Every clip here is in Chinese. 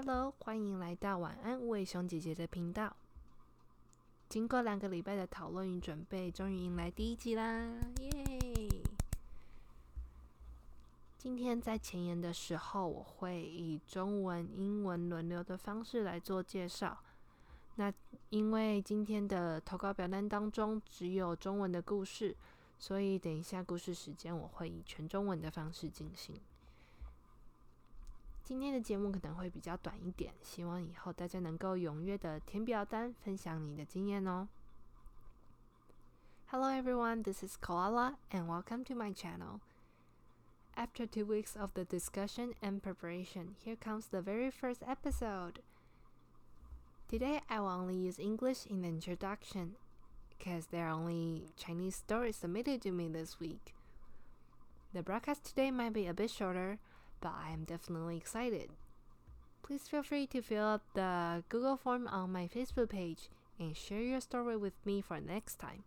Hello，欢迎来到晚安无尾熊姐姐的频道。经过两个礼拜的讨论与准备，终于迎来第一集啦！耶！今天在前言的时候，我会以中文、英文轮流的方式来做介绍。那因为今天的投稿表单当中只有中文的故事，所以等一下故事时间我会以全中文的方式进行。今天的节目可能会比较短一点，希望以后大家能够踊跃的填表单，分享你的经验哦。Hello everyone, this is Koala and welcome to my channel. After two weeks of the discussion and preparation, here comes the very first episode. Today I will only use English in the introduction because there are only Chinese stories submitted to me this week. The broadcast today might be a bit shorter, but I am definitely excited. Please feel free to fill out the Google form on my Facebook page and share your story with me for next time.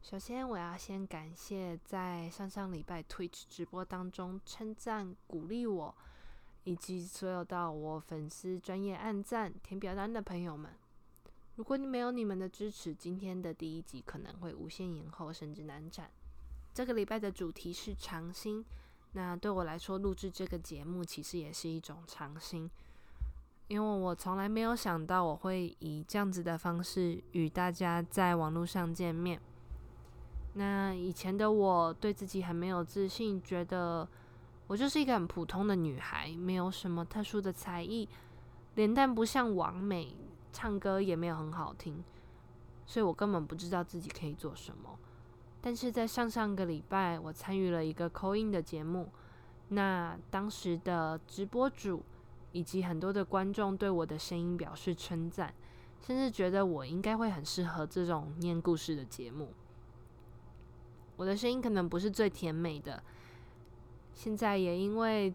首先，我要先感谢在上上礼拜 Twitch 直播当中称赞、鼓励我，以及所有到我粉丝专业按赞、填表单的朋友们。如果你没有你们的支持，今天的第一集可能会无限延后，甚至难产。这个礼拜的主题是长新。那对我来说，录制这个节目其实也是一种尝新，因为我从来没有想到我会以这样子的方式与大家在网络上见面。那以前的我对自己很没有自信，觉得我就是一个很普通的女孩，没有什么特殊的才艺，脸蛋不像王美，唱歌也没有很好听，所以我根本不知道自己可以做什么。但是在上上个礼拜，我参与了一个口音的节目，那当时的直播主以及很多的观众对我的声音表示称赞，甚至觉得我应该会很适合这种念故事的节目。我的声音可能不是最甜美的，现在也因为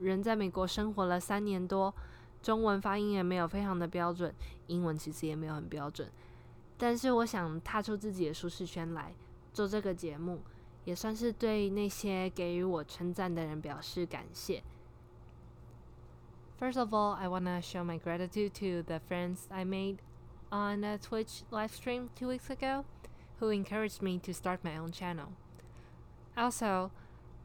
人在美国生活了三年多，中文发音也没有非常的标准，英文其实也没有很标准，但是我想踏出自己的舒适圈来。做这个节目，也算是对那些给予我称赞的人表示感谢。First of all, I wanna show my gratitude to the friends I made on a Twitch live stream two weeks ago, who encouraged me to start my own channel. Also,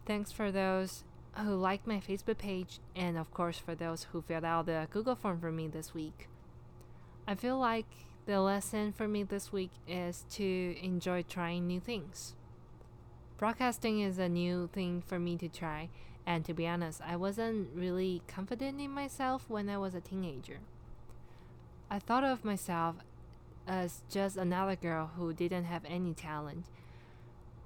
thanks for those who liked my Facebook page, and of course for those who filled out the Google form for me this week. I feel like the lesson for me this week is to enjoy trying new things. Broadcasting is a new thing for me to try, and to be honest, I wasn't really confident in myself when I was a teenager. I thought of myself as just another girl who didn't have any talent.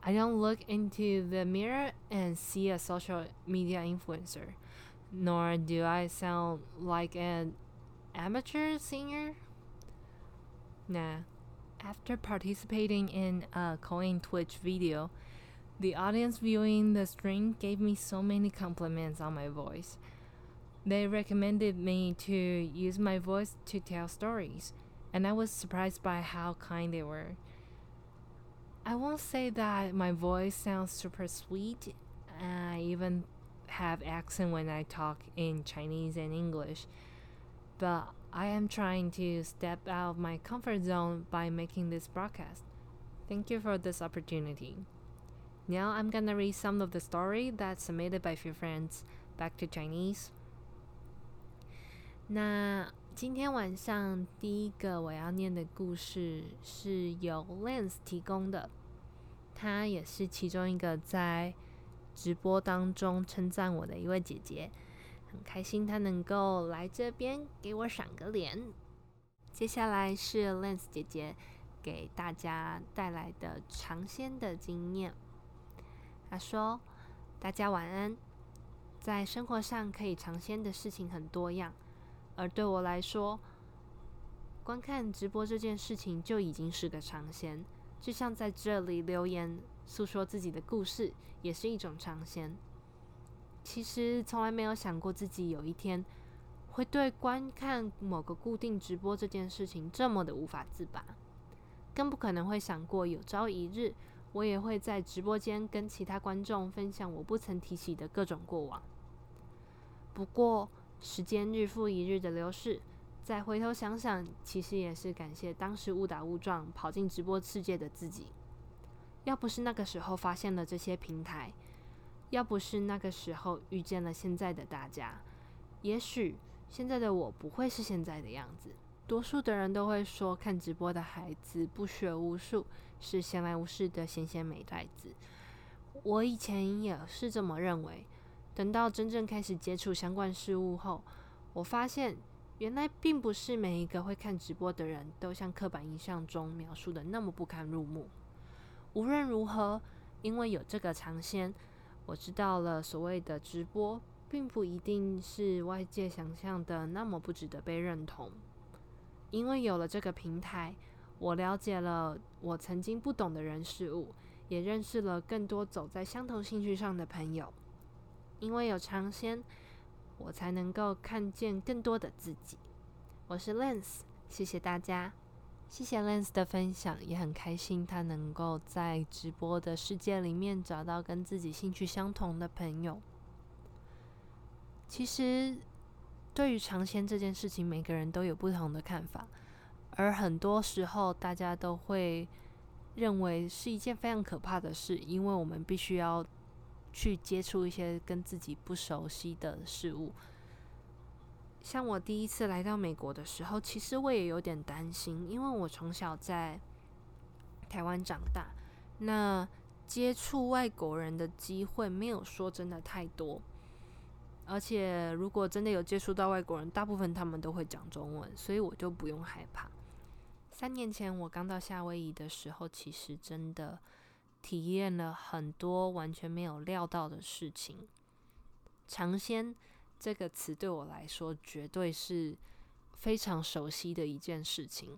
I don't look into the mirror and see a social media influencer, nor do I sound like an amateur singer Nah. After participating in a coin Twitch video, the audience viewing the stream gave me so many compliments on my voice. They recommended me to use my voice to tell stories, and I was surprised by how kind they were. I won't say that my voice sounds super sweet. I even have accent when I talk in Chinese and English, but I am trying to step out of my comfort zone by making this broadcast. Thank you for this opportunity. Now I'm gonna read some of the story that's submitted by few friends. Back to Chinese. 那今天晚上第一个我要念的故事是由 Lance 提供的，她也是其中一个在直播当中称赞我的一位姐姐。 很开心他能够来这边给我赏个脸。接下来是 Lens 姐姐给大家带来的尝鲜的经验。她说：“大家晚安。在生活上可以尝鲜的事情很多样，而对我来说，观看直播这件事情就已经是个尝鲜。就像在这里留言诉说自己的故事，也是一种尝鲜。”其实从来没有想过自己有一天会对观看某个固定直播这件事情这么的无法自拔，更不可能会想过有朝一日我也会在直播间跟其他观众分享我不曾提起的各种过往。不过时间日复一日的流逝，再回头想想，其实也是感谢当时误打误撞跑进直播世界的自己。要不是那个时候发现了这些平台，要不是那个时候遇见了现在的大家，也许现在的我不会是现在的样子。多数的人都会说，看直播的孩子不学无术，是闲来无事的闲闲美呆子。我以前也是这么认为。等到真正开始接触相关事物后，我发现原来并不是每一个会看直播的人都像刻板印象中描述的那么不堪入目。无论如何，因为有这个尝鲜，我知道了所谓的直播，并不一定是外界想象的那么不值得被认同。因为有了这个平台，我了解了我曾经不懂的人事物，也认识了更多走在相同兴趣上的朋友。因为有尝鲜，我才能够看见更多的自己。我是 Lens，谢谢大家，谢谢 Lens 的分享，也很开心他能够在直播的世界里面找到跟自己兴趣相同的朋友。其实，对于尝鲜这件事情，每个人都有不同的看法，而很多时候大家都会认为是一件非常可怕的事，因为我们必须要。去接触一些跟自己不熟悉的事物，像我第一次来到美国的时候，其实我也有点担心，因为我从小在台湾长大，那接触外国人的机会没有说真的太多，而且如果真的有接触到外国人，大部分他们都会讲中文，所以我就不用害怕。三年前我刚到夏威夷的时候，其实真的。体验了很多完全没有料到的事情。尝鲜这个词对我来说绝对是非常熟悉的一件事情。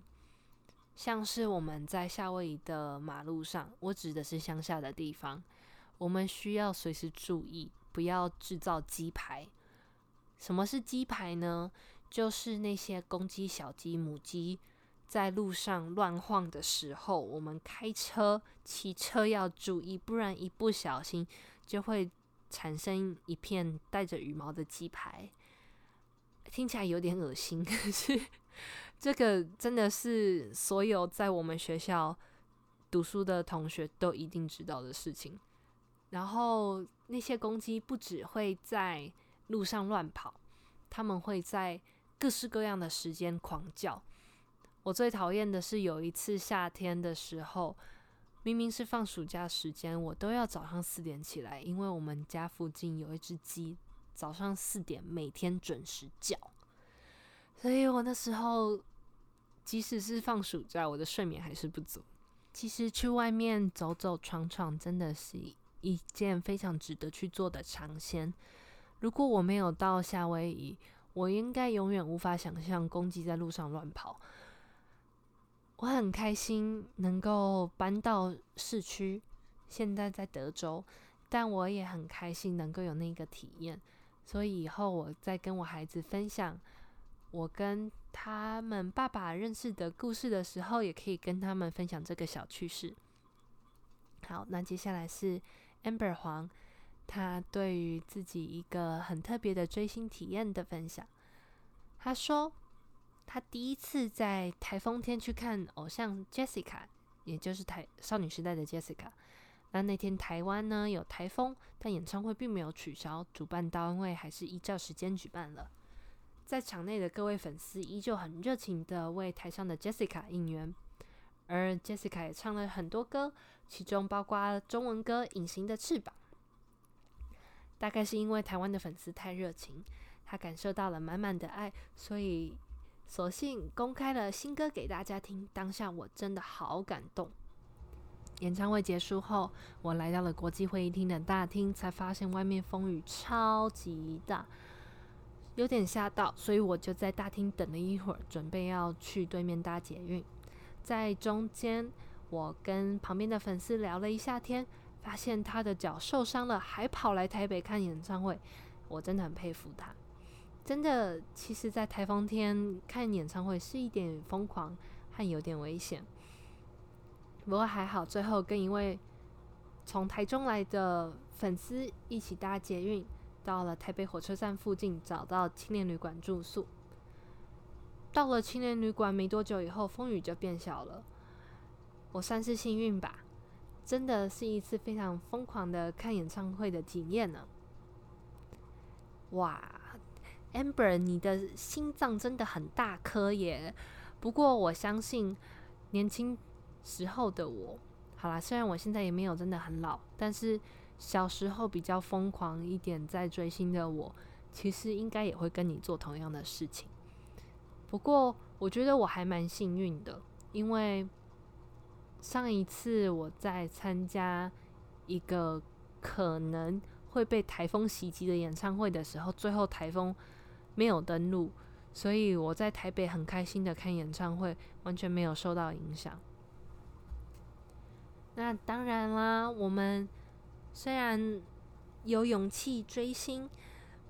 像是我们在夏威夷的马路上，我指的是乡下的地方，我们需要随时注意，不要制造鸡排。什么是鸡排呢？就是那些公鸡、小鸡、母鸡。在路上乱晃的时候，我们开车、骑车要注意，不然一不小心就会产生一片带着羽毛的鸡排。听起来有点恶心，可是这个真的是所有在我们学校读书的同学都一定知道的事情。然后那些公鸡不只会在路上乱跑，他们会在各式各样的时间狂叫。我最讨厌的是有一次夏天的时候，明明是放暑假时间，我都要早上四点起来，因为我们家附近有一只鸡，早上四点每天准时叫，所以我那时候即使是放暑假，我的睡眠还是不足。其实去外面走走闯闯，真的是一件非常值得去做的尝鲜。如果我没有到夏威夷，我应该永远无法想象公鸡在路上乱跑。我很开心能够搬到市区，现在在德州，但我也很开心能够有那个体验。所以以后我在跟我孩子分享我跟他们爸爸认识的故事的时候，也可以跟他们分享这个小趣事。好，那接下来是 Amber 黄，他对于自己一个很特别的追星体验的分享。他说。他第一次在台风天去看偶像 Jessica，也就是台少女时代的 Jessica。那那天台湾呢有台风，但演唱会并没有取消，主办单位还是依照时间举办了。在场内的各位粉丝依旧很热情的为台上的 Jessica 应援，而 Jessica 也唱了很多歌，其中包括中文歌《隐形的翅膀》。大概是因为台湾的粉丝太热情，他感受到了满满的爱，所以。索性公开了新歌给大家听，当下我真的好感动。演唱会结束后，我来到了国际会议厅的大厅，才发现外面风雨超级大，有点吓到，所以我就在大厅等了一会儿，准备要去对面搭捷运。在中间，我跟旁边的粉丝聊了一下天，发现他的脚受伤了，还跑来台北看演唱会，我真的很佩服他。真的，其实，在台风天看演唱会是一点疯狂和有点危险。不过还好，最后跟一位从台中来的粉丝一起搭捷运，到了台北火车站附近，找到青年旅馆住宿。到了青年旅馆没多久以后，风雨就变小了。我算是幸运吧，真的是一次非常疯狂的看演唱会的体验呢。哇，Amber，你的心脏真的很大颗耶！不过我相信年轻时候的我，好啦，虽然我现在也没有真的很老，但是小时候比较疯狂一点在追星的我，其实应该也会跟你做同样的事情。不过我觉得我还蛮幸运的，因为上一次我在参加一个可能会被台风袭击的演唱会的时候，最后台风没有登录，所以我在台北很开心的看演唱会，完全没有受到影响。那当然啦，我们虽然有勇气追星。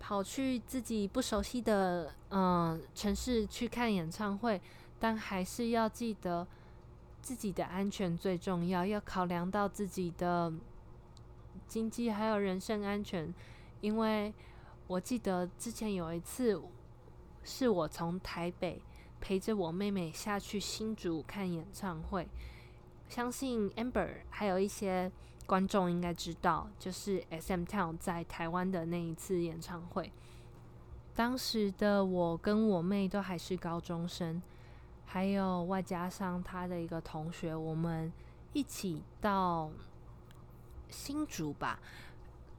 跑去自己不熟悉的嗯城市去看演唱会，但还是要记得自己的安全最重要，要考量到自己的经济还有人身安全。因为我记得之前有一次，是我从台北陪着我妹妹下去新竹看演唱会，相信 Amber 还有一些。观众应该知道，就是 SM Town 在台湾的那一次演唱会。当时的我跟我妹都还是高中生，还有外加上他的一个同学，我们一起到新竹吧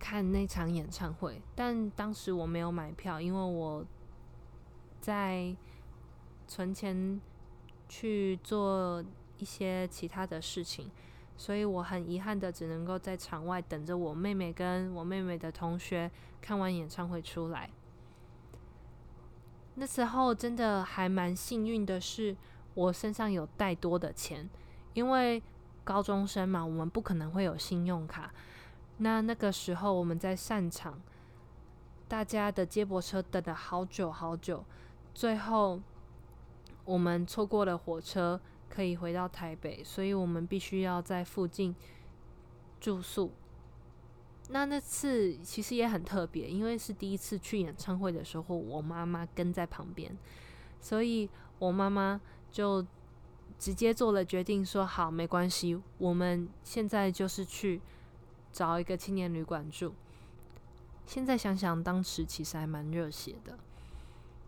看那场演唱会。但当时我没有买票，因为我在存钱去做一些其他的事情。所以我很遗憾的，只能够在场外等着我妹妹跟我妹妹的同学看完演唱会出来。那时候真的还蛮幸运的是，我身上有带多的钱，因为高中生嘛，我们不可能会有信用卡。那那个时候我们在散场，大家的接驳车等了好久好久，最后我们错过了火车。可以回到台北，所以我们必须要在附近住宿。那那次其实也很特别，因为是第一次去演唱会的时候，我妈妈跟在旁边，所以我妈妈就直接做了决定，说好没关系，我们现在就是去找一个青年旅馆住。现在想想，当时其实还蛮热血的，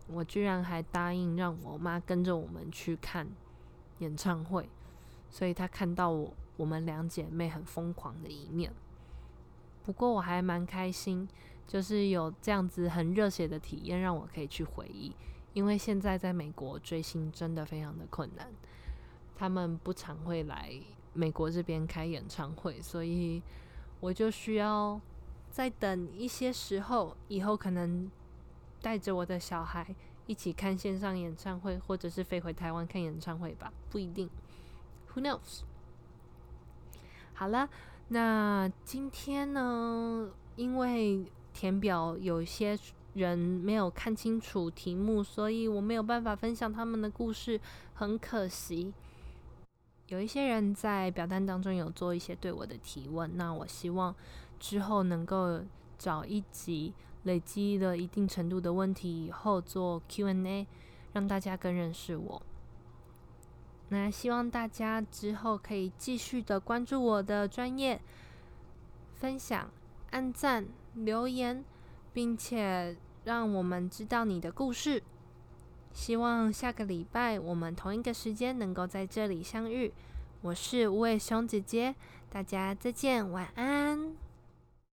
我居然还答应让我妈跟着我们去看。演唱会，所以她看到我我们两姐妹很疯狂的一面。不过我还蛮开心，就是有这样子很热血的体验，让我可以去回忆。因为现在在美国追星真的非常的困难，他们不常会来美国这边开演唱会，所以我就需要再等一些时候，以后可能带着我的小孩。一起看线上演唱会，或者是飞回台湾看演唱会吧，不一定。Who knows？好了，那今天呢？因为填表有些人没有看清楚题目，所以我没有办法分享他们的故事，很可惜。有一些人在表单当中有做一些对我的提问，那我希望之后能够找一集。累积了一定程度的问题以后，做 Q&A，让大家更认识我。那希望大家之后可以继续的关注我的专业，分享、按赞、留言，并且让我们知道你的故事。希望下个礼拜我们同一个时间能够在这里相遇。我是无尾熊姐姐，大家再见，晚安。